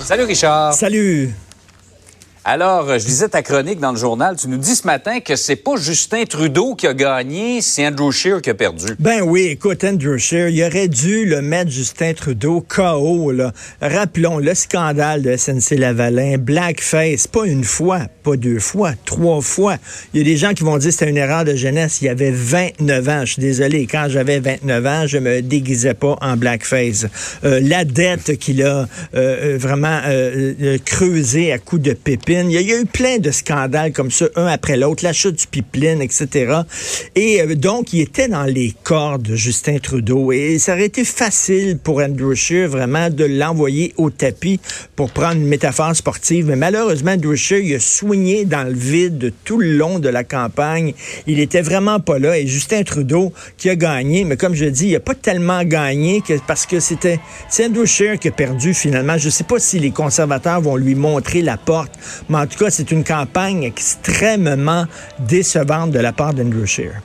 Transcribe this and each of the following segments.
Salut Richard. Salut. Alors, je lisais ta chronique dans le journal. Tu nous dis ce matin que c'est pas Justin Trudeau qui a gagné, c'est Andrew Scheer qui a perdu. Ben oui, écoute, Andrew Scheer, il aurait dû le mettre Justin Trudeau KO. Là. Rappelons le scandale de SNC-Lavalin, blackface, pas une fois, pas deux fois, trois fois. Il y a des gens qui vont dire que c'était une erreur de jeunesse. Il y avait 29 ans. Je suis désolé, quand j'avais 29 ans, je me déguisais pas en blackface. Euh, la dette qu'il a euh, vraiment euh, creusée à coups de pépines il y, a, eu plein de scandales comme ça, un après l'autre, l'achat du pipeline, etc. Et euh, donc, il était dans les cordes de Justin Trudeau. Et ça aurait été facile pour Andrew Scheer, vraiment, de l'envoyer au tapis pour prendre une métaphore sportive. Mais malheureusement, Andrew Scheer, il a soigné dans le vide tout le long de la campagne. Il était vraiment pas là. Et Justin Trudeau, qui a gagné, mais comme je dis, il n'a pas tellement gagné parce que c'était Andrew Scheer qui a perdu finalement. Je ne sais pas si les conservateurs vont lui montrer la porte mais en tout cas, c'est une campagne extrêmement décevante de la part d'Andrew Scheer.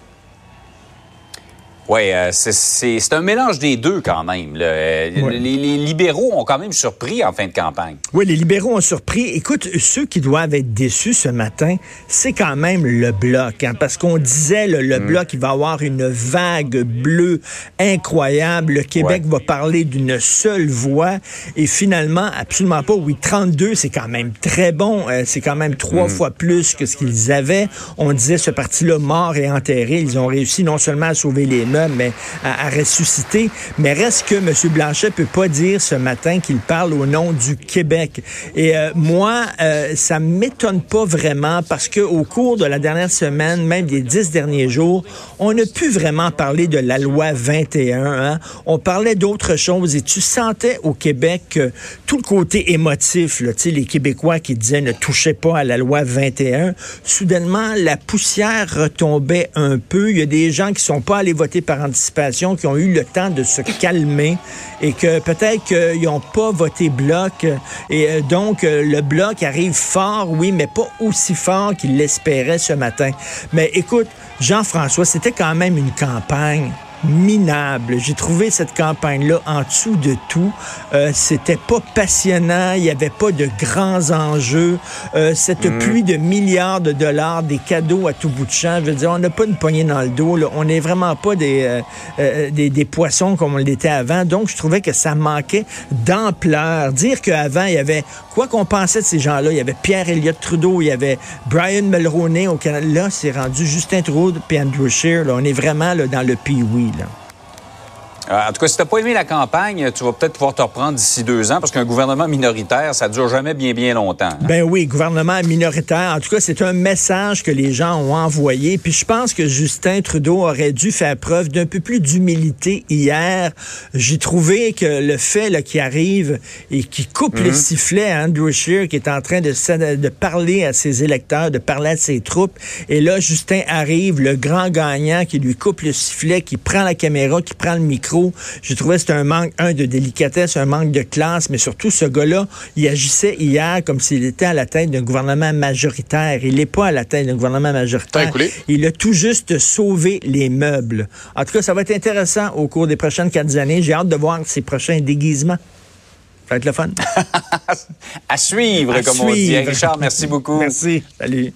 Oui, euh, c'est un mélange des deux quand même. Euh, les, libéraux ont quand même surpris en fin de campagne. Oui, les libéraux ont surpris. Écoute, ceux qui doivent être déçus ce matin, c'est quand même le bloc. Hein, parce qu'on disait, le mm. bloc, il va avoir une vague bleue incroyable. Le Québec va parler d'une seule voix. Et finalement, absolument pas. Oui, 32, c'est quand même très bon. Euh, c'est quand même trois mm. fois plus que ce qu'ils avaient. On disait, ce parti-là mort et enterré. Ils ont réussi non seulement à sauver les mais à, ressusciter. Mais reste que M. Blanchet peut pas dire ce matin qu'il parle au nom du Québec. Et euh, moi, euh, ça m'étonne pas vraiment parce que au cours de la dernière semaine, même des dix derniers jours, on n'a pu vraiment parler de la loi 21. Hein. On parlait d'autres choses et tu sentais au Québec que tout le côté émotif, les Québécois qui disaient ne touchez pas à la loi 21, soudainement, la poussière retombait un peu. Il y a des gens qui sont pas allés voter par anticipation, qui ont eu le temps de se calmer et que peut-être qu'ils n'ont pas voté bloc. Et euh, donc, euh, le bloc arrive fort, oui, mais pas aussi fort qu'il l'espérait ce matin. Mais écoute, Jean-François, c'était quand même une campagne minable. J'ai trouvé cette campagne-là en dessous de tout. Euh, c'était pas passionnant, il n'y avait pas de grands enjeux. Euh, cette mm. pluie de milliards de dollars, des cadeaux à tout bout de champ, je veux dire, on n'a pas une poignée dans le dos. Là. On n'est vraiment pas des, euh, des, des, poissons comme on l'était avant. Donc, je trouvais que ça manquait d'ampleur. Dire qu'avant, il y avait, quoi qu'on pensait de ces gens-là, il y avait Pierre Elliott Trudeau, il y avait Brian Mulroney au Canada. Là, c'est rendu Justin Trudeau et Andrew Scheer. Là. On est vraiment là, dans le pee-wee. Euh, en tout cas, si tu pas aimé la campagne, tu vas peut-être pouvoir te reprendre d'ici deux ans parce qu'un gouvernement minoritaire, ça dure jamais bien, bien longtemps. Hein. Ben oui, gouvernement minoritaire. En tout cas, c'est un message que les gens ont envoyé. Puis je pense que Justin Trudeau aurait dû faire preuve d'un peu plus d'humilité hier. J'ai trouvé que le fait qu'il arrive et qui coupe le mhm. sifflet à Andrew Scheer, qui est en train de, de parler à ses électeurs, de parler à ses troupes, et là, Justin arrive, le grand gagnant, qui lui coupe le sifflet, qui prend la caméra, qui prend le micro j'ai trouvé que c'était un manque, un, de délicatesse, un manque de classe, mais surtout, ce gars-là, il agissait hier comme s'il était à la tête d'un gouvernement majoritaire. Il n'est pas à la tête d'un gouvernement majoritaire. Il a tout juste sauvé les meubles. En tout cas, ça va être intéressant au cours des prochaines quatre années. J'ai hâte de voir ses prochains déguisements. Ça va être le fun. à suivre, comme on dit. Richard, merci beaucoup. Merci. Salut.